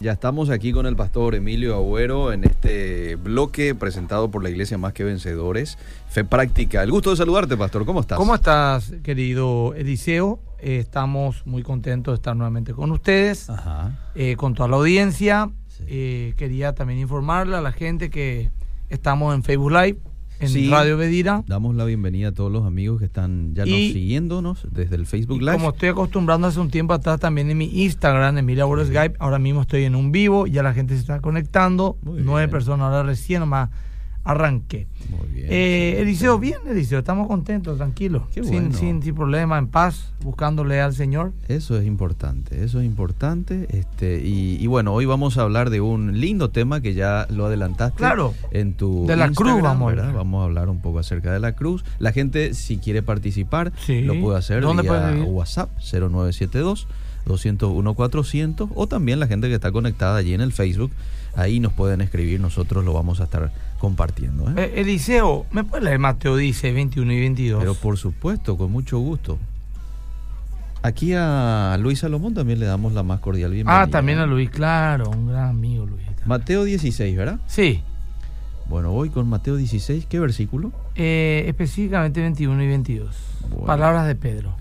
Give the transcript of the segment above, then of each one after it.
Ya estamos aquí con el pastor Emilio Agüero en este bloque presentado por la Iglesia Más que Vencedores, Fe Práctica. El gusto de saludarte, pastor. ¿Cómo estás? ¿Cómo estás, querido Eliseo? Eh, estamos muy contentos de estar nuevamente con ustedes, Ajá. eh, con toda la audiencia. Sí. Eh, quería también informarle a la gente que estamos en Facebook Live, en Sí. Radio Bedira. Damos la bienvenida a todos los amigos que están ya nos siguiéndonos desde el Facebook Live. como estoy acostumbrando hace un tiempo atrás también en mi Instagram, en mi labor Skype, ahora mismo estoy en un vivo, ya la gente se está conectando, Muy nueve bien. personas, ahora recién nomás arranqué. Muy bien. Eh. Eliseo, bien, Eliseo, estamos contentos, tranquilos, Qué sin, bueno. sin, sin problema, en paz, buscándole al Señor. Eso es importante, eso es importante. Este, y, y bueno, hoy vamos a hablar de un lindo tema que ya lo adelantaste Claro. en tu De la Instagram, cruz vamos a ¿verdad? Vamos a hablar un poco acerca de la cruz. La gente, si quiere participar, Sí. lo puede hacer ¿Dónde vía puede? WhatsApp 0972 201 400 o también la gente que está conectada allí en el Facebook. Ahí nos pueden escribir, nosotros lo vamos a estar compartiendo. ¿eh? Eh, Eliseo, ¿me puedes leer Mateo dice 21 y 22? Pero por supuesto, con mucho gusto. Aquí a Luis Salomón también le damos la más cordial bienvenida. ah, también a Luis, claro, un gran amigo Luis. Mateo 16, ¿verdad? Sí, Bueno, voy con Mateo 16. ¿Qué versículo? eh, específicamente 21 y 22. Bueno. Palabras de Pedro.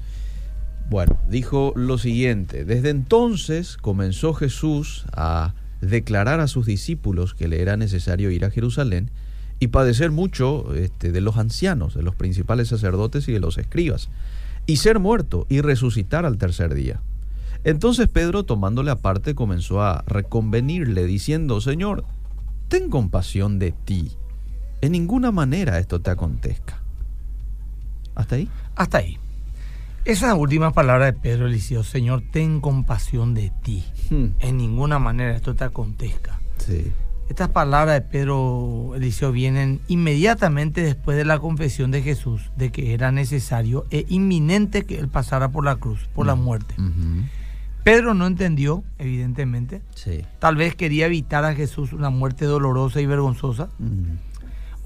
Bueno, dijo lo siguiente. Desde entonces comenzó Jesús a declarar a sus discípulos que le era necesario ir a Jerusalén y padecer mucho este, de los ancianos, de los principales sacerdotes y de los escribas, y ser muerto y resucitar al tercer día. Entonces Pedro, tomándole aparte, comenzó a reconvenirle, diciendo, Señor, ten compasión de ti. En ninguna manera esto te acontezca. ¿Hasta ahí? Hasta ahí. Esas últimas palabras de Pedro Eliseo, Señor, ten compasión de ti. Hmm, En ninguna manera esto te acontezca. Sí. Estas palabras de Pedro Eliseo vienen inmediatamente después de la confesión de Jesús de que era necesario e inminente que él pasara por la cruz, por la Mm. muerte. Pedro no entendió, evidentemente. Sí. Tal vez quería evitar a Jesús una muerte dolorosa y vergonzosa. Mm.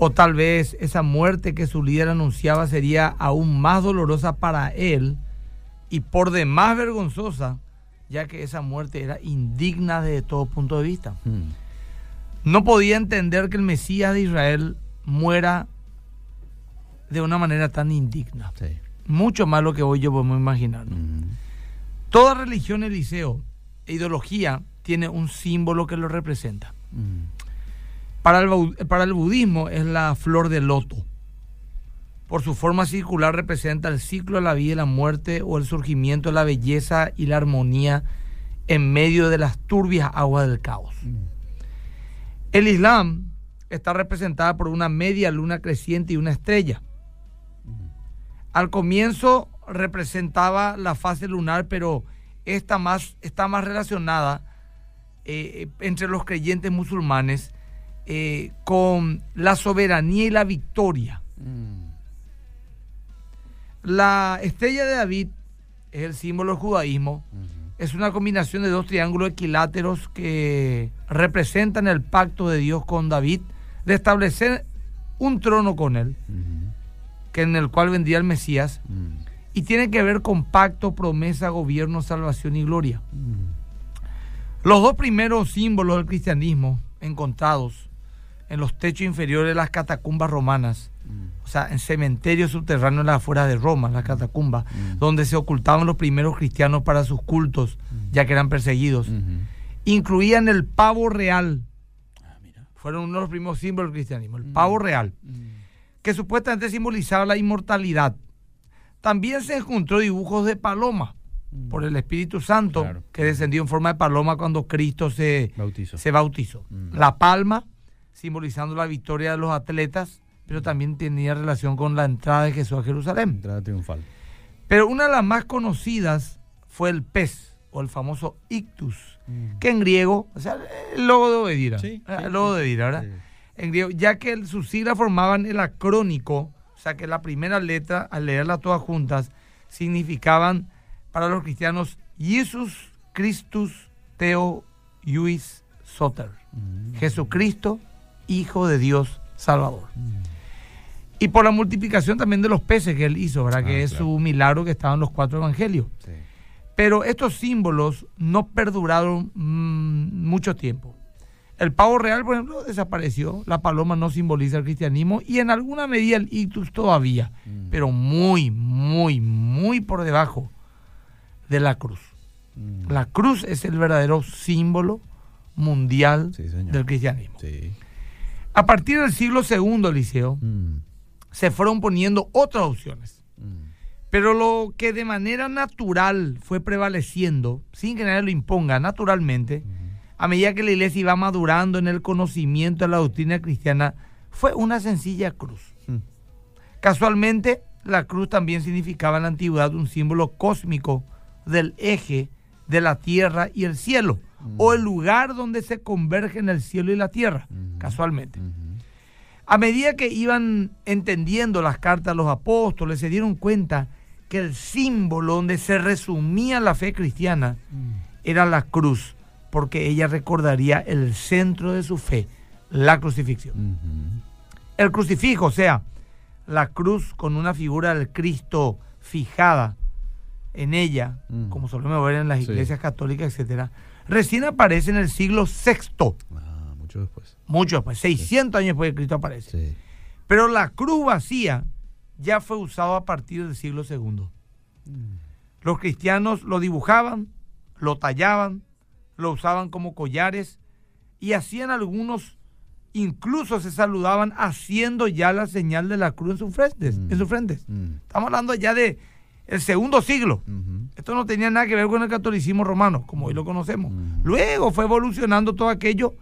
O tal vez esa muerte que su líder anunciaba sería aún más dolorosa para él y por demás vergonzosa, ya que esa muerte era indigna desde todo punto de vista. Mm. No podía entender que el Mesías de Israel muera de una manera tan indigna. Sí. Mucho más lo que hoy yo podemos imaginar. Mm. Toda religión, Eliseo, e ideología tiene un símbolo que lo representa. Mm. Para el, para el budismo es la flor de loto. Por su forma circular representa el ciclo de la vida y la muerte o el surgimiento de la belleza y la armonía en medio de las turbias aguas del caos. El Islam está representada por una media luna creciente y una estrella. Al comienzo representaba la fase lunar, pero esta más, está más relacionada eh, entre los creyentes musulmanes eh, con la soberanía y la victoria. Mm. La estrella de David es el símbolo del judaísmo. Es una combinación de dos triángulos equiláteros que representan el pacto de Dios con David de establecer un trono con él, que en el cual vendría el Mesías, Mm. y tiene que ver con pacto, promesa, gobierno, salvación y gloria. Mm. Los dos primeros símbolos del cristianismo encontrados en los techos inferiores de las catacumbas romanas, Mm. o sea, en cementerios subterráneos en las afueras de Roma, las catacumbas, Mm. donde se ocultaban los primeros cristianos para sus cultos, ya que eran perseguidos, Ujú. incluían el pavo real. Ah, mira. Fueron uno de los primeros símbolos del cristianismo, el pavo real, Mm. que supuestamente simbolizaba la inmortalidad. También se encontró dibujos de paloma por el Espíritu Santo, Claro. que descendió en forma de paloma cuando Cristo se, Bautizo. se bautizó. Mm. La palma, simbolizando la victoria de los atletas, pero también tenía relación con la entrada de Jesús a Jerusalén. Entrada triunfal. Pero una de las más conocidas fue el pez, o el famoso ictus, que en griego, o sea, el logo de Obedira, Sí, eh, sí, el logo de Obedira, ¿verdad? Sí. En griego, ya que el- sus siglas formaban el acrónico, o sea que la primera letra, al leerlas todas juntas, significaban para los cristianos Jesus Christus Theo Iuis Soter, Mm. Jesucristo, Hijo de Dios Salvador. Mm. Y por la multiplicación también de los peces que él hizo, ¿verdad? Ah, que es claro. su milagro que estaba en los cuatro evangelios. Sí. Pero estos símbolos no perduraron mm, mucho tiempo. El pavo real, por ejemplo, desapareció. La paloma no simboliza el cristianismo y en alguna medida el ictus todavía, Mm. pero muy, muy, muy por debajo de la cruz. Mm. La cruz es el verdadero símbolo mundial Sí, del cristianismo. Sí. A partir del siglo II, Eliseo, Mm. se fueron poniendo otras opciones. Mm. Pero lo que de manera natural fue prevaleciendo, sin que nadie lo imponga, naturalmente, a medida que la iglesia iba madurando en el conocimiento de la doctrina cristiana, fue una sencilla cruz. Mm. Casualmente, la cruz también significaba en la antigüedad un símbolo cósmico del eje de la tierra y el cielo, o el lugar donde se convergen el cielo y la tierra, casualmente. A medida que iban entendiendo las cartas de los apóstoles, se dieron cuenta que el símbolo donde se resumía la fe cristiana era la cruz, porque ella recordaría el centro de su fe, la crucifixión. El crucifijo, o sea, la cruz con una figura del Cristo fijada en ella, Mm. como solemos ver en las Sí. iglesias católicas, etcétera, recién aparece en el siglo VI, Ah, mucho después. mucho después, 600 años después de Cristo aparece. Sí. Pero la cruz vacía ya fue usado a partir del siglo II. Los cristianos lo dibujaban, lo tallaban, lo usaban como collares y hacían algunos, incluso se saludaban haciendo ya la señal de la cruz en sus frentes. Mm. En sus frentes. Mm. Estamos hablando ya de el segundo siglo. Esto no tenía nada que ver con el catolicismo romano, como hoy lo conocemos. Luego fue evolucionando todo aquello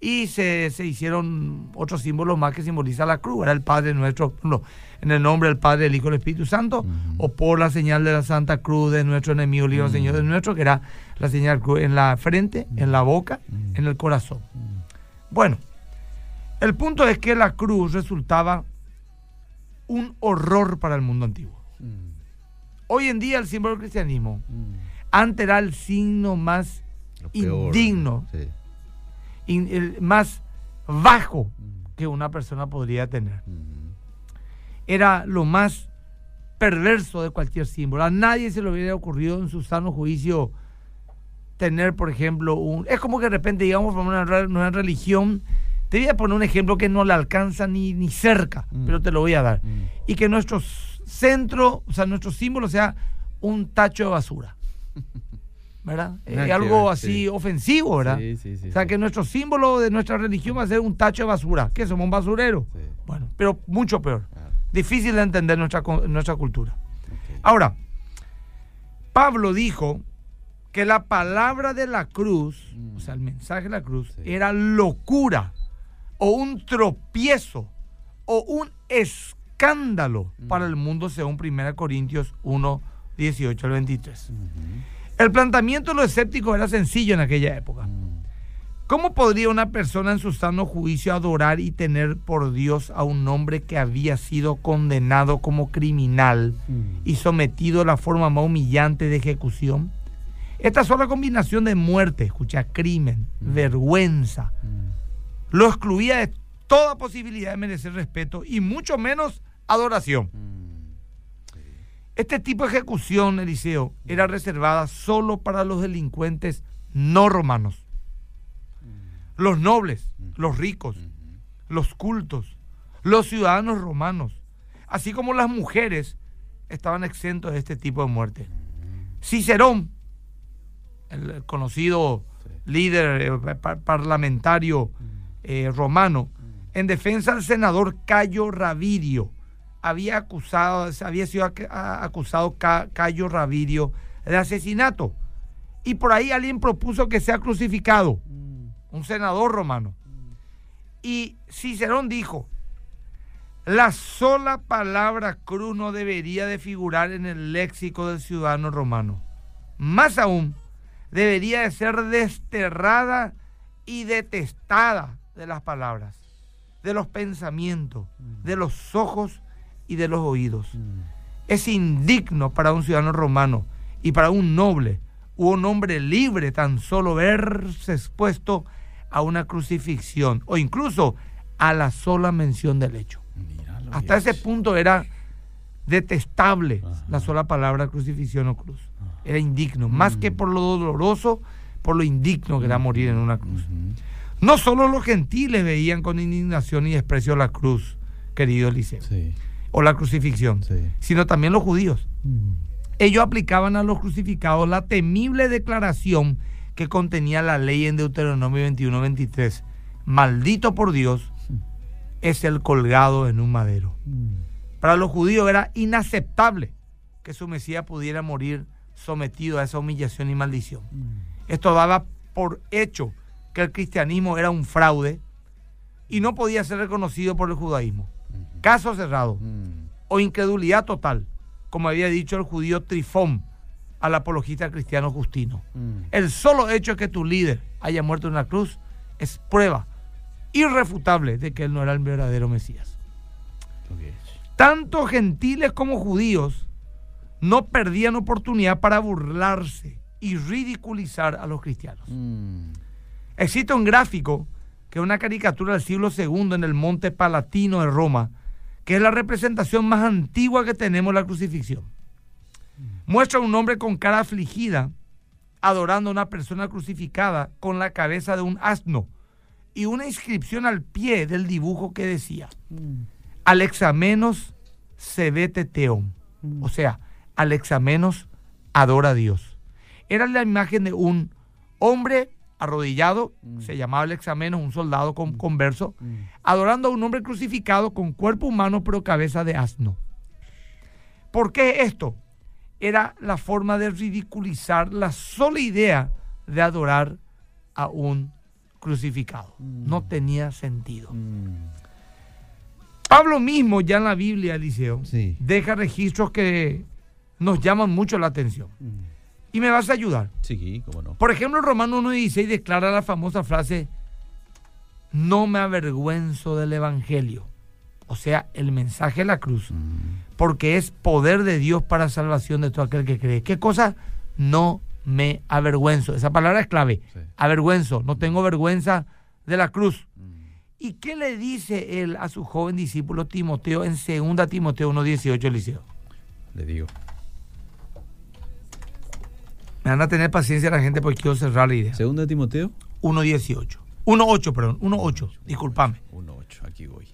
y se, se hicieron otros símbolos más que simbolizan la cruz. Era el Padre nuestro, no, en el nombre del Padre, del Hijo y del Espíritu Santo, o por la señal de la Santa Cruz de nuestro enemigo, libre Mm. Señor de nuestro, que era la señal cruz en la frente, en la boca, en el corazón. Bueno, el punto es que la cruz resultaba un horror para el mundo antiguo. Mm. Hoy en día el símbolo del cristianismo Mm. antes era el signo más peor, Indigno. Sí. in- el más bajo Mm. que una persona podría tener. Ujú. Era lo más perverso de cualquier símbolo. A nadie se le hubiera ocurrido en su sano juicio tener, por ejemplo, un... Es como que de repente, digamos, por una, una religión, te voy a poner un ejemplo que no le alcanza ni, ni cerca, Mm. pero te lo voy a dar. Mm. Y que nuestro s- centro, o sea, nuestro símbolo sea un tacho de basura. ¿Verdad? Es que algo ver, así sí. ofensivo, ¿verdad? Sí, sí, sí, o sea, sí. que nuestro símbolo de nuestra religión va a ser un tacho de basura. ¿Qué somos un basurero? Sí. Bueno, pero mucho peor. Claro. Difícil de entender nuestra, nuestra cultura. Ahora, Pablo dijo que la palabra de la cruz, Mm. o sea, el mensaje de la cruz, era locura o un tropiezo o un escándalo Mm. para el mundo según 1 Corintios 1, 18 al 23. Ujú. El planteamiento de los escépticos era sencillo en aquella época. ¿Cómo podría una persona en su sano juicio adorar y tener por Dios a un hombre que había sido condenado como criminal y sometido a la forma más humillante de ejecución? Esta sola combinación de muerte, escucha, crimen, vergüenza, lo excluía de toda posibilidad de merecer respeto y mucho menos adoración. Mm. Este tipo de ejecución, Eliseo, era reservada solo para los delincuentes no romanos. Los nobles, los ricos, Ujú. los cultos, los ciudadanos romanos, así como las mujeres, estaban exentos de este tipo de muerte. Cicerón, el conocido líder eh, par- parlamentario eh, romano, en defensa del senador Cayo Ravirio, había acusado, había sido acusado Ca- Cayo Ravirio de asesinato. Y por ahí alguien propuso que sea crucificado, Mm. un senador romano. Y Cicerón dijo, la sola palabra cruz no debería de figurar en el léxico del ciudadano romano. Más aún, debería de ser desterrada y detestada de las palabras, de los pensamientos, de los ojos y de los oídos. Mm. Es indigno para un ciudadano romano y para un noble u un hombre libre tan solo verse expuesto a una crucifixión o incluso a la sola mención del hecho. Míralo, Hasta Dios. ese punto era detestable Ajá. la sola palabra crucifixión o cruz. Ajá. era indigno, más que por lo doloroso, por lo indigno que era morir en una cruz. No solo los gentiles veían con indignación y desprecio la cruz, querido Eliseo, o la crucifixión, sino también los judíos. Ellos aplicaban a los crucificados la temible declaración que contenía la ley en Deuteronomio 21-23. Maldito por Dios es el colgado en un madero. Para los judíos era inaceptable que su Mesías pudiera morir sometido a esa humillación y maldición. Esto daba por hecho que el cristianismo era un fraude y no podía ser reconocido por el judaísmo. Caso cerrado o incredulidad total, como había dicho el judío Trifón al apologista cristiano Justino. El solo hecho de que tu líder haya muerto en la cruz es prueba irrefutable de que él no era el verdadero Mesías. Tanto gentiles como judíos no perdían oportunidad para burlarse y ridiculizar a los cristianos. Mm. Existe un gráfico que es una caricatura del siglo II en el Monte Palatino de Roma, que es la representación más antigua que tenemos de la crucifixión. Muestra un hombre con cara afligida adorando a una persona crucificada con la cabeza de un asno y una inscripción al pie del dibujo que decía. Alexamenos teon, mm. o sea, Alexamenos adora a Dios. Era la imagen de un hombre arrodillado, mm. se llamaba Alexamenos, un soldado con, converso, adorando a un hombre crucificado con cuerpo humano pero cabeza de asno. ¿Por qué esto? Era la forma de ridiculizar la sola idea de adorar a un crucificado. No mm. tenía sentido. Mm. Pablo mismo, ya en la Biblia, Eliseo, deja registros que nos llaman mucho la atención. Mm. Y me vas a ayudar. Sí, cómo no. Por ejemplo, Romano 1.16 declara la famosa frase, no me avergüenzo del Evangelio. O sea, el mensaje de la cruz. Porque es poder de Dios para salvación de todo aquel que cree. ¿Qué cosa? No me avergüenzo. Esa palabra es clave. Avergüenzo. No tengo vergüenza de la cruz. Mm. ¿Y qué le dice él a su joven discípulo Timoteo en 2 Timoteo 1.18, Eliseo? Le digo. Me van a tener paciencia la gente porque quiero cerrar la idea. ¿Segunda Timoteo? 1.18. 1.8, perdón. 1.8. Disculpame. 1.8, aquí voy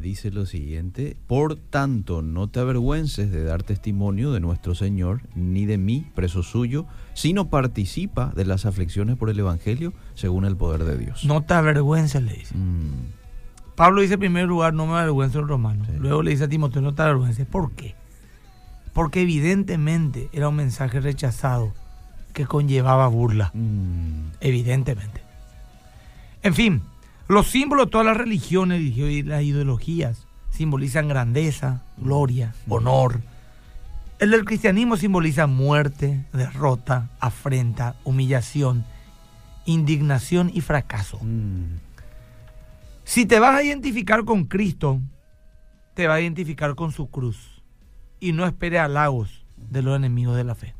dice lo siguiente, por tanto no te avergüences de dar testimonio de nuestro Señor, ni de mí, preso suyo, sino participa de las aflicciones por el Evangelio según el poder de Dios. No te avergüences, le dice. Mm. Pablo dice en primer lugar, no me avergüenzo el romano. Luego le dice a Timoteo, no te avergüences. ¿Por qué? Porque evidentemente era un mensaje rechazado que conllevaba burla. Mm. Evidentemente. En fin, los símbolos de todas las religiones y las ideologías simbolizan grandeza, gloria, honor. El del cristianismo simboliza muerte, derrota, afrenta, humillación, indignación y fracaso. Mm. Si te vas a identificar con Cristo, te vas a identificar con su cruz. Y no espere halagos de los enemigos de la fe.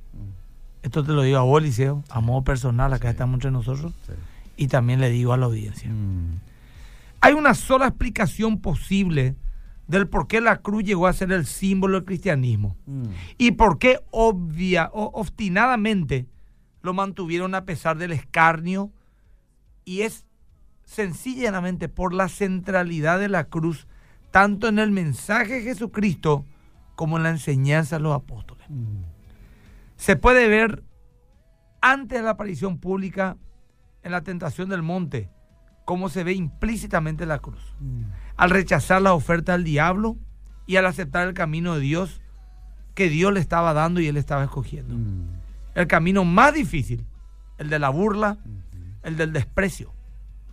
Esto te lo digo a vos, Liceo, a modo personal, acá estamos entre nosotros y también le digo a la audiencia. Mm. Hay una sola explicación posible del por qué la cruz llegó a ser el símbolo del cristianismo mm. y por qué obvia, o, obstinadamente lo mantuvieron a pesar del escarnio y es sencillamente por la centralidad de la cruz tanto en el mensaje de Jesucristo como en la enseñanza de los apóstoles. Mm. Se puede ver antes de la aparición pública en la tentación del monte, cómo se ve implícitamente la cruz. Mm. Al rechazar la oferta del diablo y al aceptar el camino de Dios que Dios le estaba dando y él estaba escogiendo. Mm. El camino más difícil, el de la burla, el del desprecio.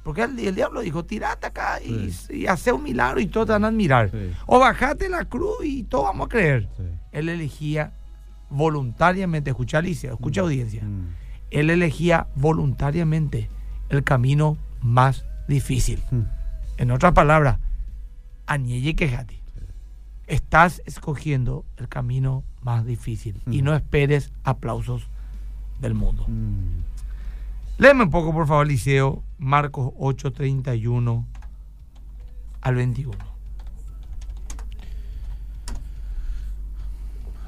Porque el, diablo dijo, tirate acá y, hace un milagro y todos te van a admirar. O bajate la cruz y todos vamos a creer. Él elegía voluntariamente, escucha Alicia, escucha mm. audiencia él elegía voluntariamente el camino más difícil. Hmm. En otras palabras, añeye quejati. Estás escogiendo el camino más difícil y no esperes aplausos del mundo. Léeme un poco, por favor, Liceo, Marcos 8, 31 al 21.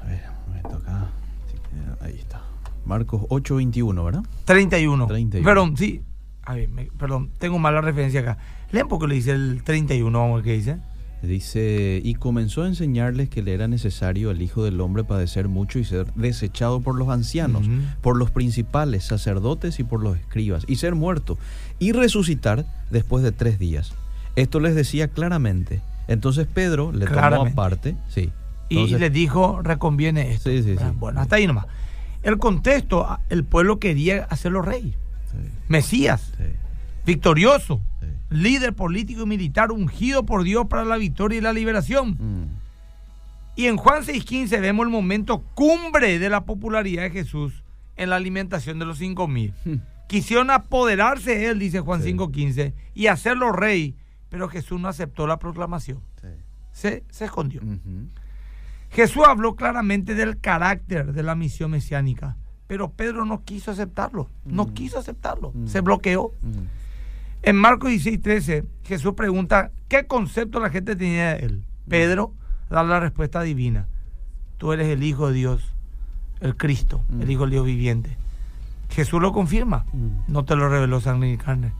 A ver, un momento acá. Ahí está. Marcos 8:21, ¿verdad? 31. 31. Perdón, sí. A ver, me- perdón, tengo mala referencia acá. Leen porque le dice el 31, vamos a ver qué dice. Dice, y comenzó a enseñarles que le era necesario al Hijo del Hombre padecer mucho y ser desechado por los ancianos, por los principales sacerdotes y por los escribas, y ser muerto, y resucitar después de tres días. Esto les decía claramente. Entonces Pedro le tomó aparte, sí. Y les dijo, reconviene esto. Sí, sí, sí. Bueno, hasta ahí nomás. El contexto, el pueblo quería hacerlo rey. Sí, Mesías, sí, victorioso, sí. líder político y militar, ungido por Dios para la victoria y la liberación. Mm, Y en Juan 6.15 vemos el momento cumbre de la popularidad de Jesús en la alimentación de los 5.000. Quisieron apoderarse de él, dice Juan Sí. 5.15, y hacerlo rey, pero Jesús no aceptó la proclamación. Se, se escondió. Jesús habló claramente del carácter de la misión mesiánica, pero Pedro no quiso aceptarlo, no Mm. quiso aceptarlo, Mm. se bloqueó. Mm, En Marcos 16, 13, Jesús pregunta qué concepto la gente tenía de él. Pedro da la respuesta divina. Tú eres el Hijo de Dios, el Cristo, el Hijo del Dios viviente. Jesús lo confirma. No te lo reveló sangre ni carne.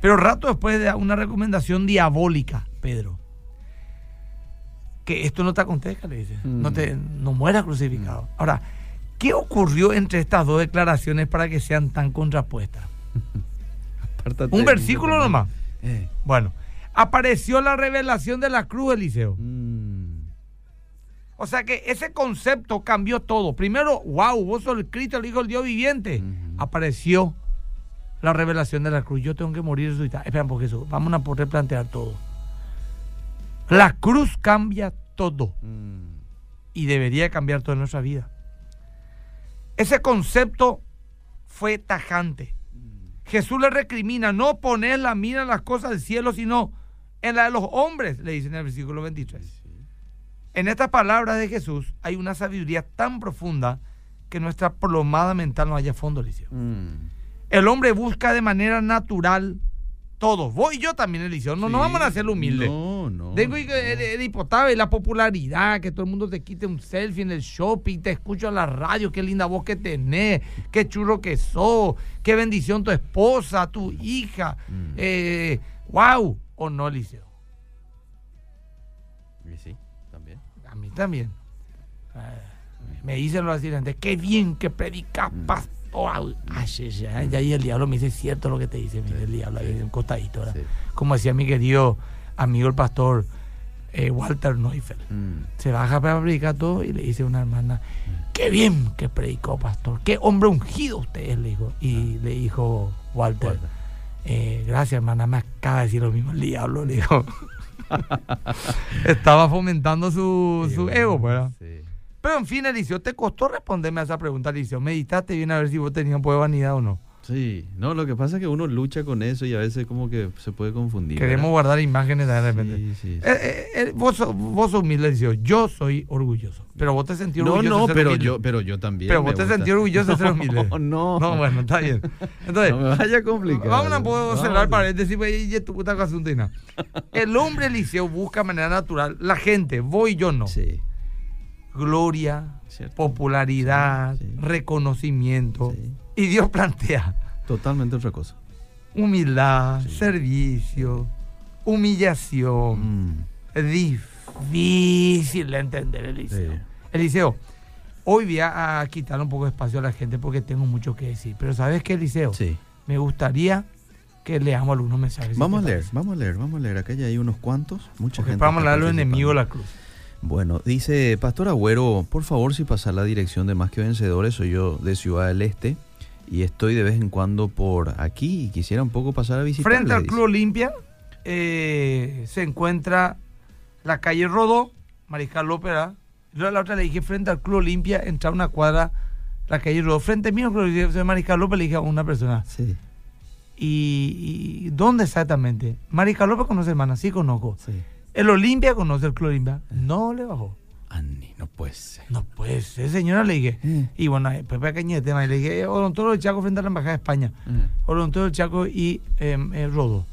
Pero rato después da una recomendación diabólica, Pedro. Que esto no te acontezca, le dice. Mm. No, te, no mueras crucificado. Ahora, ¿qué ocurrió entre estas dos declaraciones para que sean tan contrapuestas? Un versículo nomás. Eh. Bueno, apareció la revelación de la cruz, Eliseo. Mm, O sea que ese concepto cambió todo. Primero, wow, vos sos el Cristo, el Hijo del Dios viviente. Ujú. Apareció la revelación de la cruz. Yo tengo que morir y resucitar. Espera por Jesús. Vamos a poder replantear todo. La cruz cambia todo. mm, Y debería cambiar toda nuestra vida. Ese concepto fue tajante. Jesús le recrimina no poner la mira en las cosas del cielo, sino en la de los hombres, le dice en el versículo 23. En estas palabras de Jesús hay una sabiduría tan profunda que nuestra plomada mental no haya fondo, Eliseo. mm. El hombre busca de manera natural todo. Vos y yo también, Eliseo. No, no Sí. vamos a hacerlo humilde. No, no. Tengo y no. que el hipotave, la popularidad, que todo el mundo te quite un selfie en el shopping, te escucho en la radio, qué linda voz que tenés, qué churro que sos, qué bendición tu esposa, tu hija. Mm. Eh, wow, o no, Eliseo. Y sí, también. A mí también. Eh, me dicen los asistentes, qué bien que predicas, Mm. pastor. Ay, ay, ay, Y ahí el diablo me dice, cierto lo que te dice, mire, el diablo ahí un costadito. Sí. Como decía mi querido amigo el pastor eh, Walter Neufeld. Mm, Se baja para predicar todo y le dice a una hermana, qué bien que predicó, pastor, qué hombre ungido usted es, le dijo. Y le dijo Walter, Walter. "Eh, gracias hermana, me acaba de decir lo mismo el diablo, le dijo. Estaba fomentando su, sí, su bueno, ego, ¿verdad? sí. Pero en fin, Eliseo, ¿te costó responderme a esa pregunta, Eliseo? ¿Meditaste bien a ver si vos tenías un poco de vanidad o no? Sí, no, lo que pasa es que uno lucha con eso y a veces como que se puede confundir. Queremos ¿verdad? guardar imágenes de repente. Sí, sí, sí. Eh, eh, eh, vos, sos- vos sos humilde, Eliseo. Yo soy orgulloso. Pero vos te sentís No, orgulloso. no, de ser pero humilde. yo, pero yo también. Pero vos te sentís orgulloso de ser humilde. No, no. No, bueno, está bien. Entonces, No me vaya a complicar. vamos a poder cerrar paréntesis pues, y tu puta. El hombre Eliseo busca de manera natural, la gente, vos y yo no. Sí, Gloria, cierto. popularidad, Sí, sí. reconocimiento. Sí. Y Dios plantea Totalmente otra cosa. humildad, servicio, humillación. Mm, Es difícil de entender, Eliseo. Eliseo, hoy voy a, quitar un poco de espacio a la gente porque tengo mucho que decir. Pero ¿sabes qué, Eliseo? Sí. Me gustaría que leamos algunos mensajes. Vamos a leer, vamos a leer, vamos a leer. Acá ya hay unos cuantos. Mucha Porque gente. vamos a de los enemigos de la cruz. Bueno, dice Pastor Agüero, por favor, si pasar la dirección de Más que Vencedores, soy yo de Ciudad del Este y estoy de vez en cuando por aquí y quisiera un poco pasar a visitar. Frente al Club Olimpia eh, se encuentra la calle Rodó, Mariscal López. Yo a la otra le dije, frente al Club Olimpia, entrar una cuadra, la calle Rodó. Frente mío, Mariscal López, le dije a una persona. Sí, ¿Y, y dónde exactamente? Mariscal López conoce, hermana, sí conozco. sí. El Olimpia conoce el Club Olimpia. No le bajó. Ani, no puede ser. No puede ser, señora, le dije. Eh, Y bueno, eh, Pepe Cañete, le dije, Odontólogo del Chaco frente a la Embajada de España. eh. Odontólogo del Chaco y eh, eh, Rodo.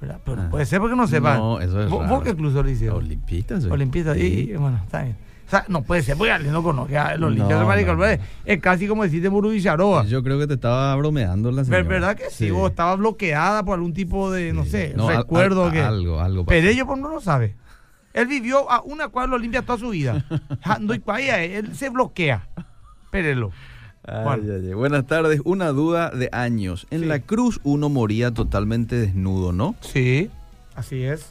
¿verdad? Pero Ah. no puede ser porque no sepa. No, eso es ¿Vos, raro. vos sos, Liceo? Olimpistas. soy. Olimpista. Sí. Y, y, bueno, está bien. O sea, no puede ser, porque alguien no conoce a los limpios No, de Marica. Es casi como decirte Murubicharoa. Yo creo que te estaba bromeando la señora. Ver- ¿Verdad que sí? O estaba bloqueada por algún tipo de, no Sí. sé, No, recuerdo al- que... algo, algo. Pero ellos pues, no lo sabe. Él vivió a una cuadra lo limpia toda su vida. Él se bloquea. Pérelo. Ay, Juan. ay, ay. Buenas tardes. Una duda de años. En Sí. la cruz uno moría totalmente desnudo, ¿no? Sí, así es.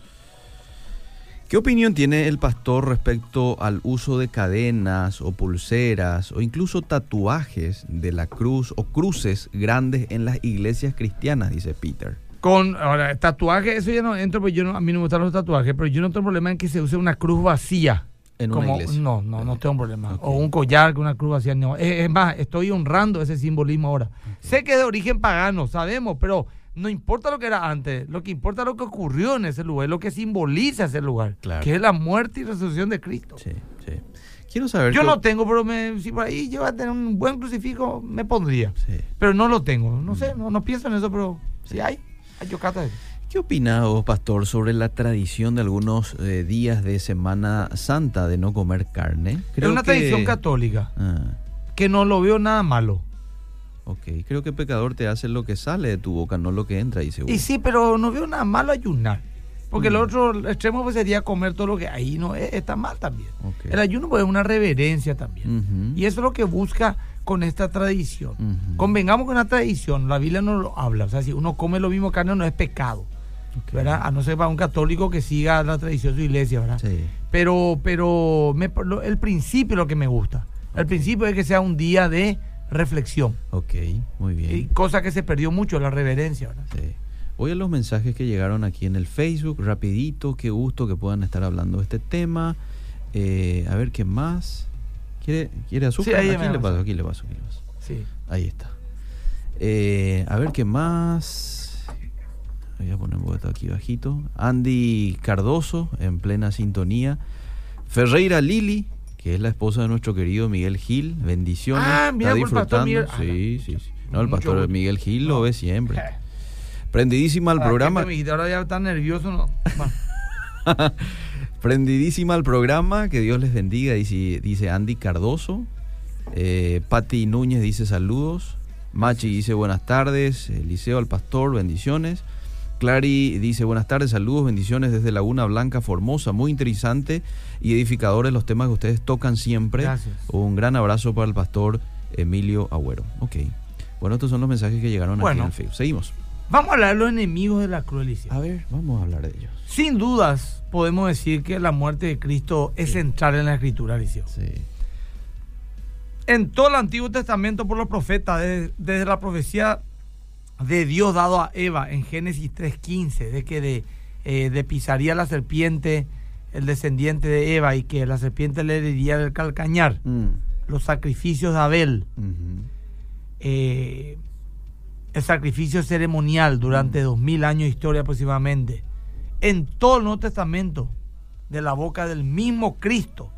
¿Qué opinión tiene el pastor respecto al uso de cadenas o pulseras o incluso tatuajes de la cruz o cruces grandes en las iglesias cristianas? Dice Peter. Con, ahora, tatuaje, eso ya no entro, porque yo no, a mí no me gustan los tatuajes, pero yo no tengo problema en que se use una cruz vacía. En una Como- iglesia. No, no, no tengo problema. O un collar con una cruz vacía, no. Es, es más, estoy honrando ese simbolismo ahora. Sé que es de origen pagano, sabemos, pero no importa lo que era antes, lo que importa es lo que ocurrió en ese lugar, lo que simboliza ese lugar, Claro. que es la muerte y resurrección de Cristo. Sí, sí. Quiero saber. Yo qué no tengo, pero me- si por ahí yo a tener un buen crucifijo, me pondría. Sí. Pero no lo tengo. No sé, no, no pienso en eso, pero si hay, hay yo cata eso. ¿Qué opina vos, pastor, sobre la tradición de algunos eh, días de Semana Santa de no comer carne? es una que- tradición católica Ah, que no lo veo nada malo. Ok. Creo que pecador te hace lo que sale de tu boca, no lo que entra, dice Y sí, pero no veo nada malo ayunar. Porque el Mm. otro extremo pues, sería comer todo lo que ahí no es, está mal también. El ayuno pues, es una reverencia también. Y eso es lo que busca con esta tradición. Convengamos con la tradición, la Biblia no lo habla. O sea, si uno come lo mismo carne no es pecado. ¿verdad? A no ser para un católico que siga la tradición de su iglesia, ¿verdad? Sí. Pero, pero me- lo- el principio es lo que me gusta. El principio es que sea un día de reflexión. Ok, muy bien. Y cosa que se perdió mucho, la reverencia, ¿verdad? Sí. Voy a los mensajes que llegaron aquí en el Facebook, rapidito, qué gusto que puedan estar hablando de este tema. Eh, a ver qué más. ¿Quiere, quiere azúcar? Sí, ahí me aquí le paso, aquí le paso, aquí le paso. Sí. Ahí está. Eh, a ver qué más. Voy a poner un poquito aquí bajito. Andy Cardoso, en plena sintonía. Ferreira Lili, que es la esposa de nuestro querido Miguel Gil. Bendiciones. Ah, mira, Está por el pastor disfrutando. Miguel. Sí, Ah, sí, sí. No, el pastor. Miguel Gil lo No. ve siempre. Prendidísima al Ah, programa. Ahora ya está nervioso, ¿no? Prendidísima al programa, que Dios les bendiga, dice, dice Andy Cardoso. Eh, Pati Núñez dice saludos. Machi dice buenas tardes. Eliseo al pastor, bendiciones. Clary dice buenas tardes, saludos, bendiciones desde Laguna Blanca, Formosa. Muy interesante y edificadores los temas que ustedes tocan siempre. Gracias. Un gran abrazo para el pastor Emilio Agüero. Ok. Bueno, estos son los mensajes que llegaron aquí Bueno. en el Facebook. Seguimos. Vamos a hablar de los enemigos de la crueldad. A ver, vamos a hablar de ellos. Sin dudas, podemos decir que la muerte de Cristo es central en la escritura, Eliseo. Sí. En todo el Antiguo Testamento por los profetas, desde, desde la profecía de Dios dado a Eva en Génesis 3.15, de que de, eh, de pisaría la serpiente el descendiente de Eva y que la serpiente le heriría el calcañar, Mm. los sacrificios de Abel, eh, el sacrificio ceremonial durante dos mil años de historia aproximadamente, en todo el Nuevo Testamento, de la boca del mismo Cristo,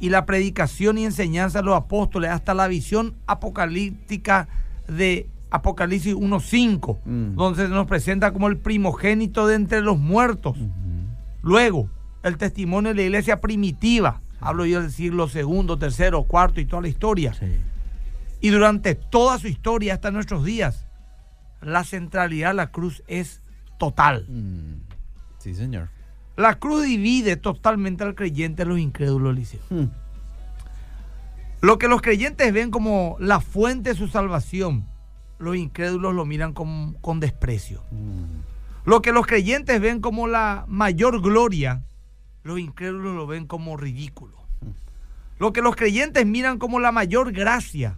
y la predicación y enseñanza de los apóstoles, hasta la visión apocalíptica de Apocalipsis 1.5, Mm. donde se nos presenta como el primogénito de entre los muertos. Luego, el testimonio de la iglesia primitiva, hablo yo del siglo segundo, tercero, cuarto y toda la historia. Sí. Y durante toda su historia hasta nuestros días, la centralidad de la cruz es total. Mm. Sí, señor. La cruz divide totalmente al creyente de los incrédulos, Eliseo. Mm. Lo que los creyentes ven como la fuente de su salvación, los incrédulos lo miran con, con desprecio. Mm. Lo que los creyentes ven como la mayor gloria, los incrédulos lo ven como ridículo. Lo que los creyentes miran como la mayor gracia,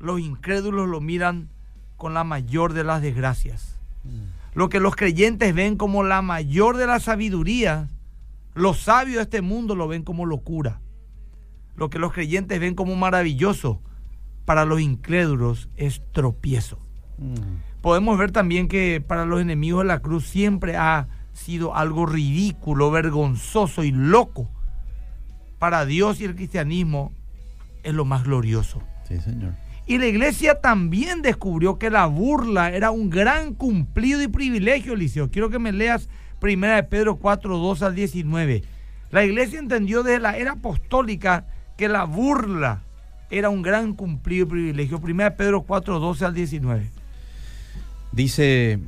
los incrédulos lo miran con la mayor de las desgracias. Lo que los creyentes ven como la mayor de las sabidurías, los sabios de este mundo lo ven como locura. Lo que los creyentes ven como maravilloso, para los incrédulos es tropiezo Mm. podemos ver también que para los enemigos de la cruz siempre ha sido algo ridículo, vergonzoso y loco. Para Dios y el cristianismo es lo más glorioso. Sí, señor. Y la iglesia también descubrió que la burla era un gran cumplido y privilegio, Eliseo. Quiero que me leas primera de Pedro 4, 2 al 19. La iglesia entendió desde la era apostólica que la burla era un gran cumplido y privilegio. 1 Pedro 4, 12 al 19. Dice,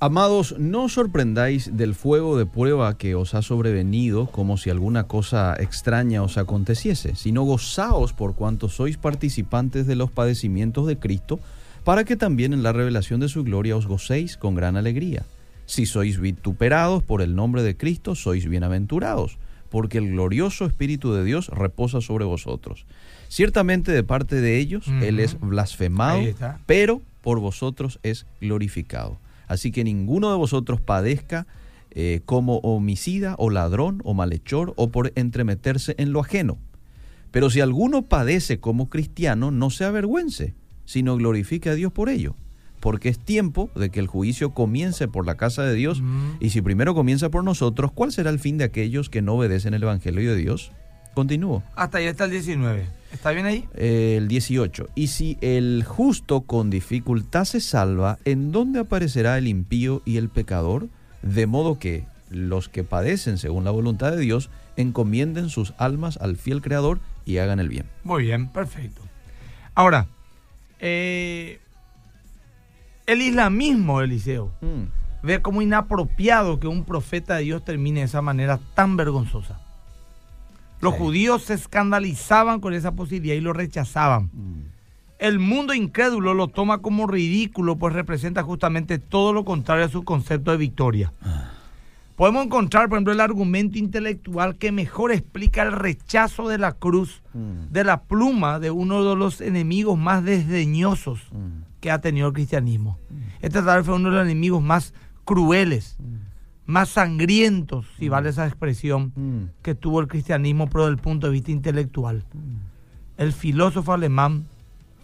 amados, no sorprendáis del fuego de prueba que os ha sobrevenido como si alguna cosa extraña os aconteciese, sino gozaos por cuanto sois participantes de los padecimientos de Cristo, para que también en la revelación de su gloria os gocéis con gran alegría. Si sois vituperados por el nombre de Cristo, sois bienaventurados, porque el glorioso Espíritu de Dios reposa sobre vosotros. Ciertamente de parte de ellos Él es blasfemado, pero por vosotros es glorificado. Así que ninguno de vosotros padezca eh, como homicida o ladrón o malhechor o por entremeterse en lo ajeno. Pero si alguno padece como cristiano, no se avergüence, sino glorifique a Dios por ello. Porque es tiempo de que el juicio comience por la casa de Dios. Y si primero comienza por nosotros, ¿cuál será el fin de aquellos que no obedecen el Evangelio de Dios? Continúo. Hasta ahí está el 19. ¿Está bien ahí? el 18. Y si el justo con dificultad se salva, ¿en dónde aparecerá el impío y el pecador? De modo que los que padecen según la voluntad de Dios encomienden sus almas al fiel Creador y hagan el bien. Muy bien, perfecto. Ahora, eh, el islamismo, Eliseo, mm. ve como inapropiado que un profeta de Dios termine de esa manera tan vergonzosa. Los judíos se escandalizaban con esa posibilidad y lo rechazaban. Mm. El mundo incrédulo lo toma como ridículo, pues representa justamente todo lo contrario a su concepto de victoria. Ah. Podemos encontrar, por ejemplo, el argumento intelectual que mejor explica el rechazo de la cruz, mm. de la pluma de uno de los enemigos más desdeñosos mm. que ha tenido el cristianismo. Este tal vez fue uno de los enemigos más crueles más sangrientos, si vale esa expresión, mm. que tuvo el cristianismo, pero desde el punto de vista intelectual. Mm. El filósofo alemán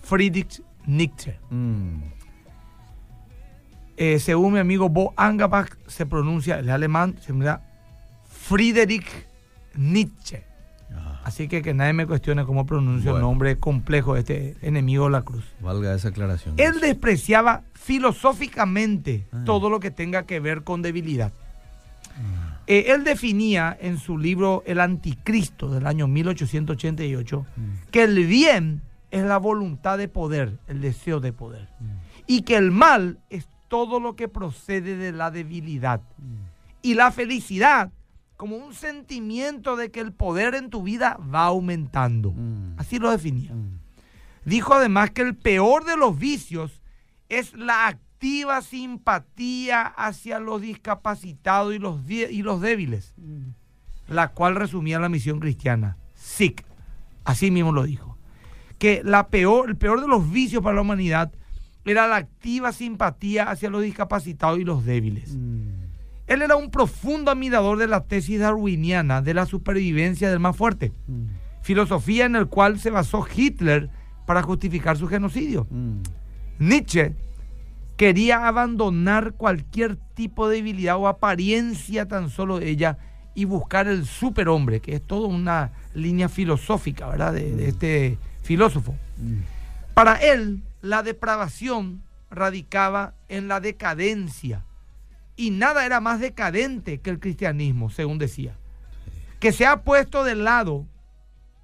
Friedrich Nietzsche. Mm. Eh, según mi amigo Bo Angabach, se pronuncia, el alemán, se llama Friedrich Nietzsche. Ah. Así que que nadie me cuestione cómo pronuncio el nombre complejo de este enemigo de la cruz. Valga esa aclaración. Él despreciaba filosóficamente ah. todo lo que tenga que ver con debilidad. Eh, él definía en su libro El Anticristo del año 1888 mm. que el bien es la voluntad de poder, el deseo de poder. Mm. Y que el mal es todo lo que procede de la debilidad. Mm. Y la felicidad como un sentimiento de que el poder en tu vida va aumentando. Así lo definía. Dijo además que el peor de los vicios es la activa simpatía hacia los discapacitados y los, y los débiles, mm. la cual resumía la misión cristiana, SIC, así mismo lo dijo, que la peor, el peor de los vicios para la humanidad era la activa simpatía hacia los discapacitados y los débiles. Mm. Él era un profundo admirador de la tesis darwiniana de la supervivencia del más fuerte, mm. filosofía en la cual se basó Hitler para justificar su genocidio. Nietzsche quería abandonar cualquier tipo de debilidad o apariencia tan solo de ella y buscar el superhombre, que es toda una línea filosófica, ¿verdad? De, mm. este filósofo. Mm. Para él, la depravación radicaba en la decadencia y nada era más decadente que el cristianismo, según decía, que se ha puesto del lado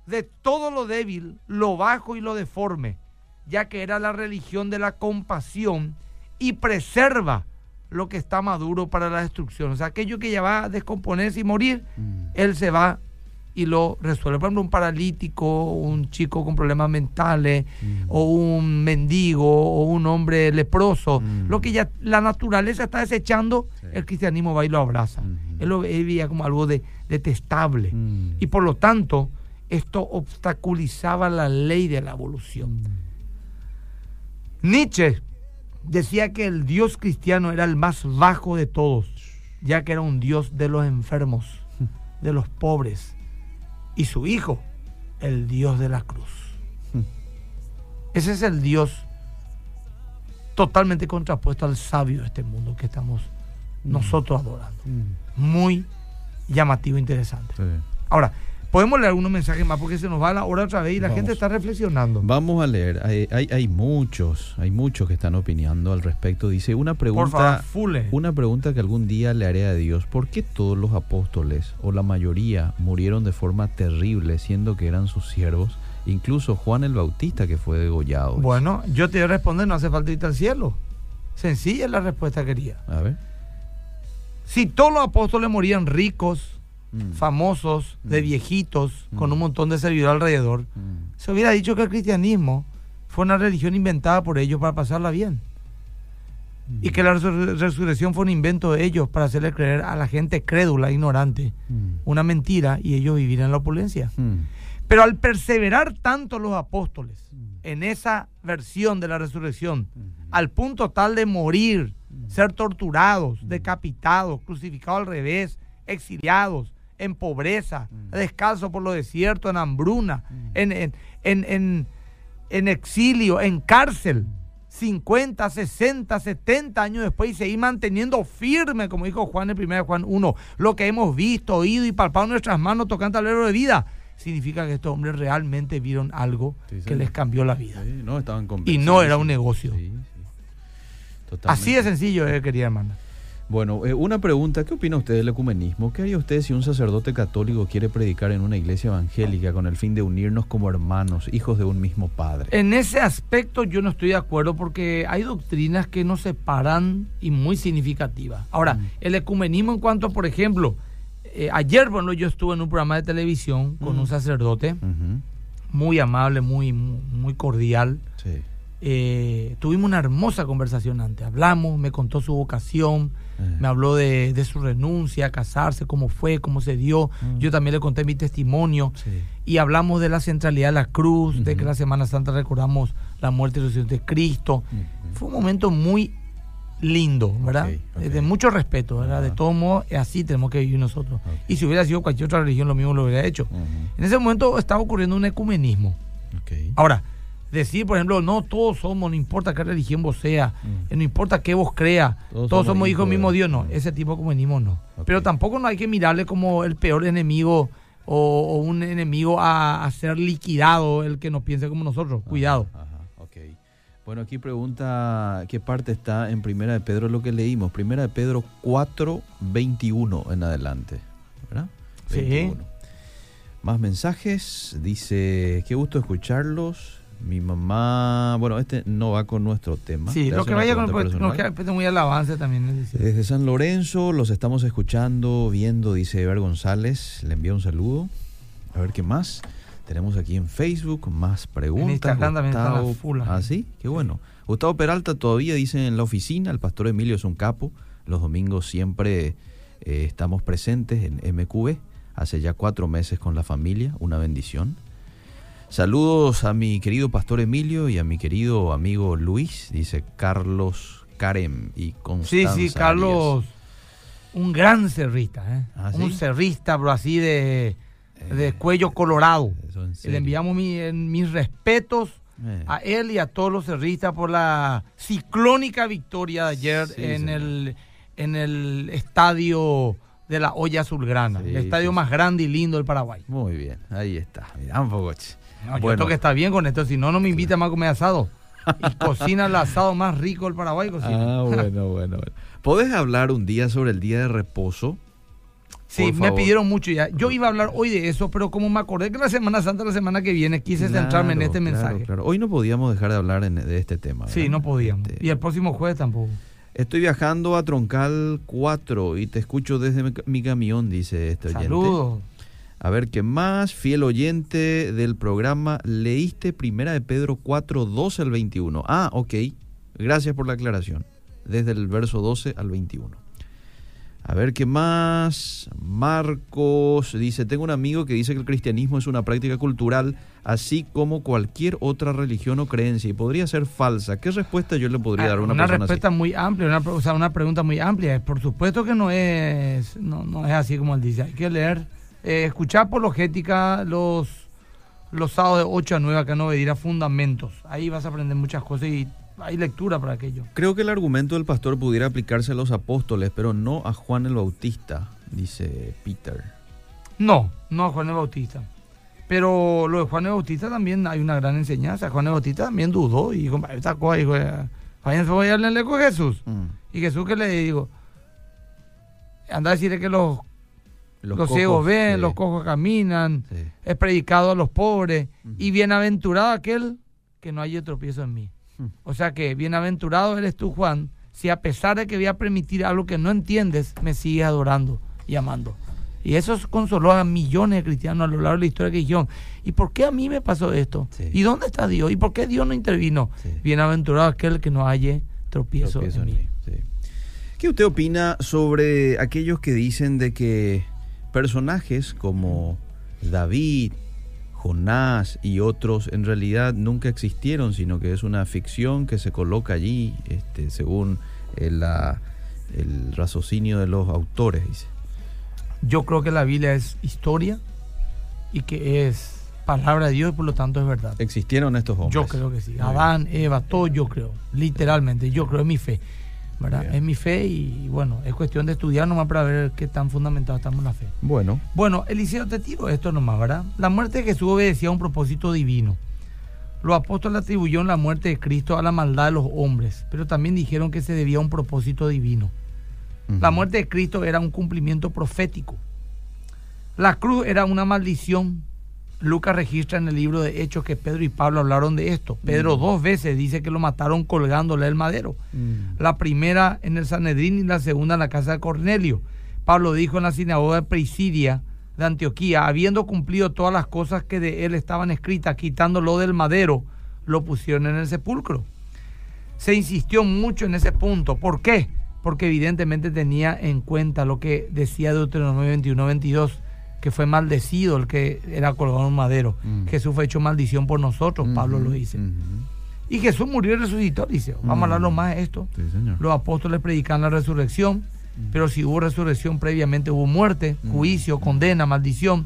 de todo lo débil, lo bajo y lo deforme, ya que era la religión de la compasión y preserva lo que está maduro para la destrucción. O sea, aquello que ya va a descomponerse y morir, mm. él se va y lo resuelve. Por ejemplo, un paralítico, un chico con problemas mentales, mm. o un mendigo, o un hombre leproso. Mm. Lo que ya la naturaleza está desechando, el cristianismo va y lo abraza. Él lo veía como algo de, detestable. Y por lo tanto, esto obstaculizaba la ley de la evolución. Nietzsche decía que el Dios cristiano era el más bajo de todos, ya que era un Dios de los enfermos, de los pobres, y su Hijo, el Dios de la cruz. Ese es el Dios totalmente contrapuesto al sabio de este mundo que estamos nosotros adorando. Muy llamativo, interesante. Ahora, Podemos leer algunos mensajes más porque se nos va la hora otra vez y la Vamos. gente está reflexionando. Vamos a leer. Hay, hay, hay muchos, hay muchos que están opinando al respecto. Dice una Por favor, pregunta, una pregunta que algún día le haré a Dios. ¿Por qué todos los apóstoles o la mayoría murieron de forma terrible siendo que eran sus siervos? Incluso Juan el Bautista que fue degollado. Bueno, yo te voy a responder, no hace falta irte al cielo. Sencilla es la respuesta, querida. A ver. Si todos los apóstoles morían ricos, Mm, famosos, de Mm. viejitos, con Mm. un montón de servidores alrededor, se hubiera dicho que el cristianismo fue una religión inventada por ellos para pasarla bien. Y que la resur- resurrección fue un invento de ellos para hacerle creer a la gente crédula, ignorante, una mentira y ellos vivir en la opulencia. Pero al perseverar tanto los apóstoles en esa versión de la resurrección, al punto tal de morir, ser torturados, decapitados, crucificados al revés, exiliados, en pobreza, Mm. descalzos por los desiertos, en hambruna, Mm. en, en, en, en- exilio, en cárcel. 50, 60, 70 años después y seguir manteniendo firme, como dijo Juan en 1 Juan 1, lo que hemos visto, oído y palpado en nuestras manos tocando tablero de vida, significa que estos hombres realmente vieron algo Sí, que les cambió la vida. Sí, no, estaban Y no era un negocio. Así de sencillo, eh, querida hermana. Bueno, eh, una pregunta, ¿qué opina usted del ecumenismo? ¿Qué haría usted si un sacerdote católico quiere predicar en una iglesia evangélica con el fin de unirnos como hermanos, hijos de un mismo padre? En ese aspecto yo no estoy de acuerdo porque hay doctrinas que nos separan y muy significativas. Ahora, Mm. el ecumenismo en cuanto, por ejemplo, eh, ayer, bueno, yo estuve en un programa de televisión con Mm. un sacerdote muy amable, muy, muy, muy cordial. Sí. Eh, tuvimos una hermosa conversación antes. Hablamos, me contó su vocación, Eh, me habló de, de su renuncia a casarse, cómo fue, cómo se dio. Mm. Yo también le conté mi testimonio. sí. Y hablamos de la centralidad de la cruz, de que la Semana Santa recordamos la muerte y resurrección de Cristo. Fue un momento muy lindo, ¿verdad? Ok, ok. Eh, De mucho respeto, ¿verdad? De todos modos, así tenemos que vivir nosotros. Y si hubiera sido cualquier otra religión, lo mismo lo hubiera hecho. En ese momento estaba ocurriendo un ecumenismo. Ahora, decir, por ejemplo, no todos somos, no importa qué religión vos seas, Mm. no importa qué vos creas, Todos todos, somos hijos del mismo Dios, no, Mm. ese tipo de comunismo no. Pero tampoco no hay que mirarle como el peor enemigo o, o un enemigo a, a ser liquidado el que no piense como nosotros. Cuidado. Ajá. Bueno, aquí pregunta qué parte está en Primera de Pedro lo que leímos. Primera de Pedro 4, 21 en adelante. ¿Verdad? Sí. 21. Más mensajes. Dice, qué gusto escucharlos. Mi mamá, bueno, este no va con nuestro tema. Sí, Te lo que vaya con pregunta el personal. que muy al avance también. decir. Desde San Lorenzo los estamos escuchando, viendo, dice Eber González. Le envío un saludo. A ver qué más. Tenemos aquí en Facebook más preguntas. Instagram también están Gustavo- full, Ah, sí, qué bueno. Gustavo Peralta todavía dice en la oficina, el pastor Emilio es un capo. Los domingos siempre eh, estamos presentes en MQB. Hace ya cuatro meses con la familia, una bendición. Saludos a mi querido pastor Emilio y a mi querido amigo Luis, dice Carlos Carem y Sí, Constanza sí, Carlos, un gran cerrista, ¿eh? Ah, un ¿sí? cerrista, pero así de, de Eh, cuello colorado. Le enviamos mi- en mis respetos Eh, a él y a todos los cerristas por la ciclónica victoria de ayer Sí, en, señor. el, en el estadio de la olla azulgrana, Sí, el estadio sí, más grande y lindo del Paraguay. Muy bien, ahí está. Mirá un poco. No, yo Bueno. tengo que estar bien con esto, si no, no me invita más a comer asado. Y cocina el asado más rico del Paraguay, cocina. Ah, bueno, bueno, bueno. ¿Podés hablar un día sobre el día de reposo? Sí, me pidieron mucho ya. Yo iba a hablar hoy de eso, pero como me acordé que la Semana Santa la semana que viene, quise centrarme en este claro, mensaje. claro. Hoy no podíamos dejar de hablar en- de este tema. Sí, no podíamos. Este, Y el próximo jueves tampoco. Estoy viajando a Troncal 4 y te escucho desde mi, mi camión, dice este oyente. Saludos. A ver, ¿qué más? Fiel oyente del programa, leíste primera de Pedro 4, 12 al 21. Ah, ok. Gracias por la aclaración. Desde el verso 12 al 21. A ver, ¿qué más? Marcos dice, tengo un amigo que dice que el cristianismo es una práctica cultural, así como cualquier otra religión o creencia, y podría ser falsa. ¿Qué respuesta yo le podría Ah, dar a una, una persona respuesta muy amplia, una, o sea, una pregunta muy amplia. Por supuesto que no es, no, no es así como él dice. Hay que leer, eh, escuchar apologética los, los sábados de 8 a 9 acá no dirá fundamentos. Ahí vas a aprender muchas cosas y hay lectura para aquello. Creo que el argumento del pastor pudiera aplicarse a los apóstoles, pero no a Juan el Bautista, dice Peter. No, no Juan el Bautista. Pero lo de Juan de Bautista también hay una gran enseñanza. Juan de Bautista también dudó y dijo, esta cosa, dijo, voy a hablarle con Jesús. Mm. Y Jesús que le digo, anda a decirle que los, los, cojos, ciegos ven, sí, los cojos caminan, sí. es predicado a los pobres y bienaventurado aquel que no haya tropiezo en mí. O sea que bienaventurado eres tú, Juan, si a pesar de que voy a permitir algo que no entiendes, me sigues adorando y amando. Y eso consoló a millones de cristianos a lo largo de la historia que dijeron, ¿y por qué a mí me pasó esto? Sí. ¿Y dónde está Dios? ¿Y por qué Dios no intervino? Sí. Bienaventurado aquel que no haya tropiezo, Tropiezo en en mí. mí, sí. ¿Qué usted opina sobre aquellos que dicen de que personajes como David, Jonás y otros en realidad nunca existieron, sino que es una ficción que se coloca allí este, según el, la- el raciocinio de los autores? Dice. Yo creo que la Biblia es historia y que es palabra de Dios y por lo tanto es verdad. ¿Existieron estos hombres? Yo creo que sí. Adán, Eva, todo yo creo. Literalmente, yo creo, es mi fe. ¿Verdad? Bien. Es mi fe y bueno, es cuestión de estudiar nomás para ver qué tan fundamentado estamos en la fe. Bueno, Bueno, Eliseo, te tiro esto nomás, ¿verdad? La muerte de Jesús obedecía a un propósito divino. Los apóstoles atribuyeron la muerte de Cristo a la maldad de los hombres, pero también dijeron que se debía a un propósito divino. La muerte de Cristo era un cumplimiento profético. La cruz era una maldición. Lucas registra en el libro de Hechos que Pedro y Pablo hablaron de esto. Pedro Mm. dos veces dice que lo mataron colgándole el madero. Mm. La primera en el Sanedrín y la segunda en la casa de Cornelio. Pablo dijo en la sinagoga de Prisidia de Antioquía, habiendo cumplido todas las cosas que de él estaban escritas, quitándolo del madero, lo pusieron en el sepulcro. Se insistió mucho en ese punto. ¿Por qué? Porque evidentemente tenía en cuenta lo que decía Deuteronomio 21, 22, que fue maldecido el que era colgado en un madero. Mm. Jesús fue hecho maldición por nosotros, Pablo lo dice. ujú. Y Jesús murió y resucitó, dice. Vamos a hablarlo Mm. más de esto. Sí, señor. Los apóstoles predican la resurrección, pero si hubo resurrección previamente hubo muerte, juicio, condena, maldición.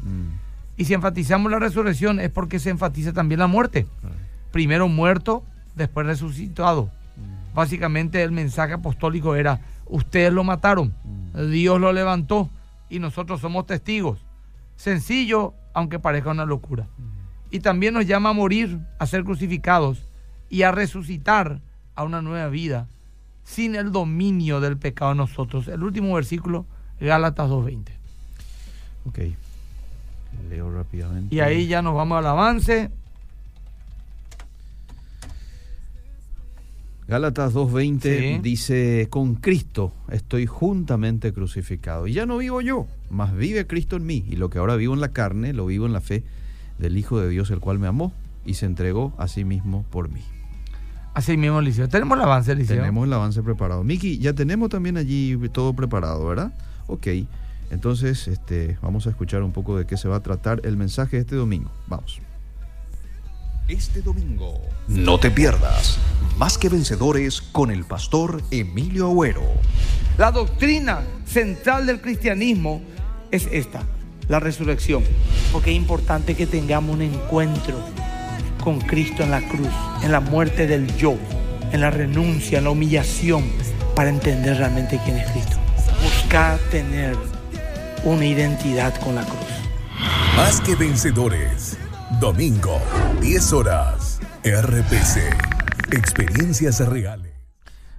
Y si enfatizamos la resurrección es porque se enfatiza también la muerte. Claro. Primero muerto, después resucitado. Básicamente el mensaje apostólico era, ustedes lo mataron. Dios lo levantó y nosotros somos testigos. Sencillo, aunque parezca una locura. Y también nos llama a morir, a ser crucificados y a resucitar a una nueva vida sin el dominio del pecado en nosotros. El último versículo, Gálatas 2.20. Ok. Leo rápidamente. Y ahí ya nos vamos al avance. Gálatas 2.20 Sí. dice, con Cristo estoy juntamente crucificado. Y ya no vivo yo, mas vive Cristo en mí. Y lo que ahora vivo en la carne, lo vivo en la fe del Hijo de Dios, el cual me amó y se entregó a sí mismo por mí. Así mismo, Liceo. Tenemos el avance, Liceo. Tenemos el avance preparado. Miki, ya tenemos también allí todo preparado, ¿verdad? Ok. Entonces, este, vamos a escuchar un poco de qué se va a tratar el mensaje de este domingo. Vamos. Este domingo. No te pierdas. Más que vencedores con el pastor Emilio Agüero. La doctrina central del cristianismo es esta, la resurrección. Porque es importante que tengamos un encuentro con Cristo en la cruz, en la muerte del yo, en la renuncia, en la humillación, para entender realmente quién es Cristo. Buscar tener una identidad con la cruz. Más que vencedores. Domingo, 10 horas. RPC. Experiencias reales.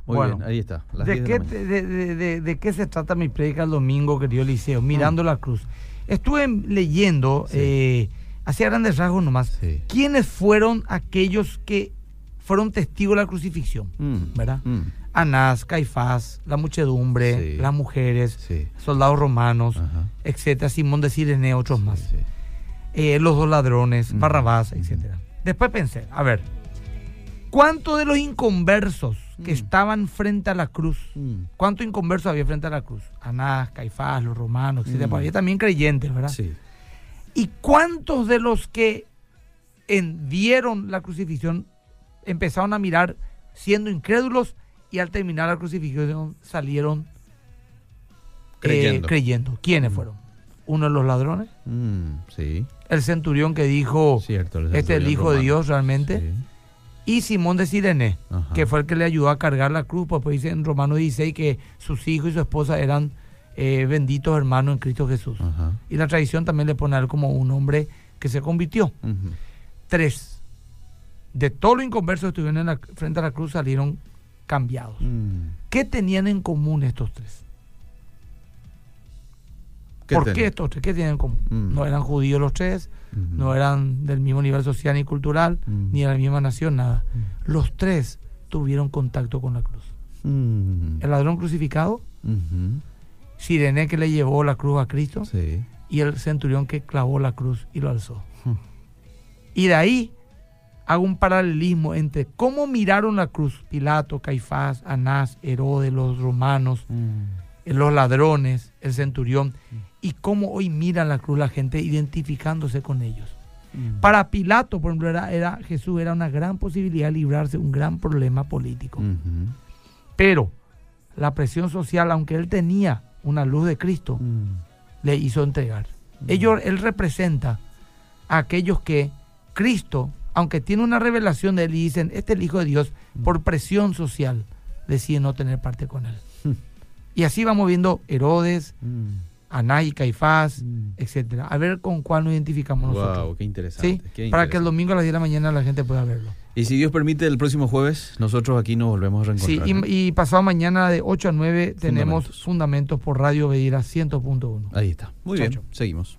Muy Bueno, bien, ahí está. las ¿De 10 de qué, de, de- de- de qué se trata mi predica el domingo, querido Liceo? Mirando la cruz. Estuve leyendo, Mm. Sí. eh, hacia grandes rasgos nomás, Sí. quiénes fueron aquellos que fueron testigos de la crucifixión, Mm, ¿verdad? mm, Anás, Caifás, la muchedumbre, Sí. las mujeres, soldados romanos, Ajá. etcétera, Simón de Sirene, otros más, eh, los dos ladrones, Ujú, Barrabás, etcétera. Después pensé, a ver, ¿cuántos de los inconversos que Mm. estaban frente a la cruz Mm, ¿Cuántos inconversos había frente a la cruz? Anás, Caifás, los romanos, etc. Mm. Pero había también creyentes, ¿verdad? sí. ¿Y cuántos de los que en- vieron la crucifixión empezaron a mirar siendo incrédulos y al terminar la crucifixión salieron eh, Creyendo. creyendo? ¿Quiénes Mm. fueron? Uno de los ladrones, Mm, sí. el centurión que dijo, Cierto. el este es el Hijo de. Dios realmente, Sí. Y Simón de Sirene, Ajá. que fue el que le ayudó a cargar la cruz, pues, pues dice en Romanos 16 que sus hijos y su esposa eran eh, benditos hermanos en Cristo Jesús. Ajá. Y la tradición también le pone a él como un hombre que se convirtió. Tres. De todos los inconversos que estuvieron en la- frente a la cruz salieron cambiados. Mm. ¿Qué tenían en común estos tres? ¿Por tenés? qué estos tres? ¿Qué tienen en común? Mm. No eran judíos los tres, Ujú. no eran del mismo nivel social ni cultural, Mm. ni de la misma nación, nada. Los tres tuvieron contacto con la cruz. Mm. El ladrón crucificado, Ujú. Sirene que le llevó la cruz a Cristo Sí. y el centurión que clavó la cruz y lo alzó. Hmm. Y de ahí hago un paralelismo entre cómo miraron la cruz Pilato, Caifás, Anás, Herodes, los romanos, Mm. Los ladrones, el centurión, y cómo hoy miran la cruz la gente identificándose con ellos. Mm. Para Pilato, por ejemplo, era, era- Jesús era una gran posibilidad de librarse de un gran problema político. Pero la presión social, aunque él tenía una luz de Cristo, Mm. le hizo entregar. Ellos, él representa a aquellos que Cristo, aunque tiene una revelación de él y dicen, este es el Hijo de Dios, por presión social, decide no tener parte con él. Y así vamos viendo Herodes, Mm. Anás y Caifás, Mm. etcétera. A ver con cuál nos identificamos nosotros. Wow, qué interesante. ¿Sí? qué Para que el domingo a las 10 de la mañana la gente pueda verlo. Y si Dios permite, el próximo jueves, nosotros aquí nos volvemos a Sí, reencontrar. ¿no? y, y pasado mañana de 8 a 9 tenemos Fundamentos. fundamentos por Radio Beira 100.1. Ahí está. Muy bien, seguimos.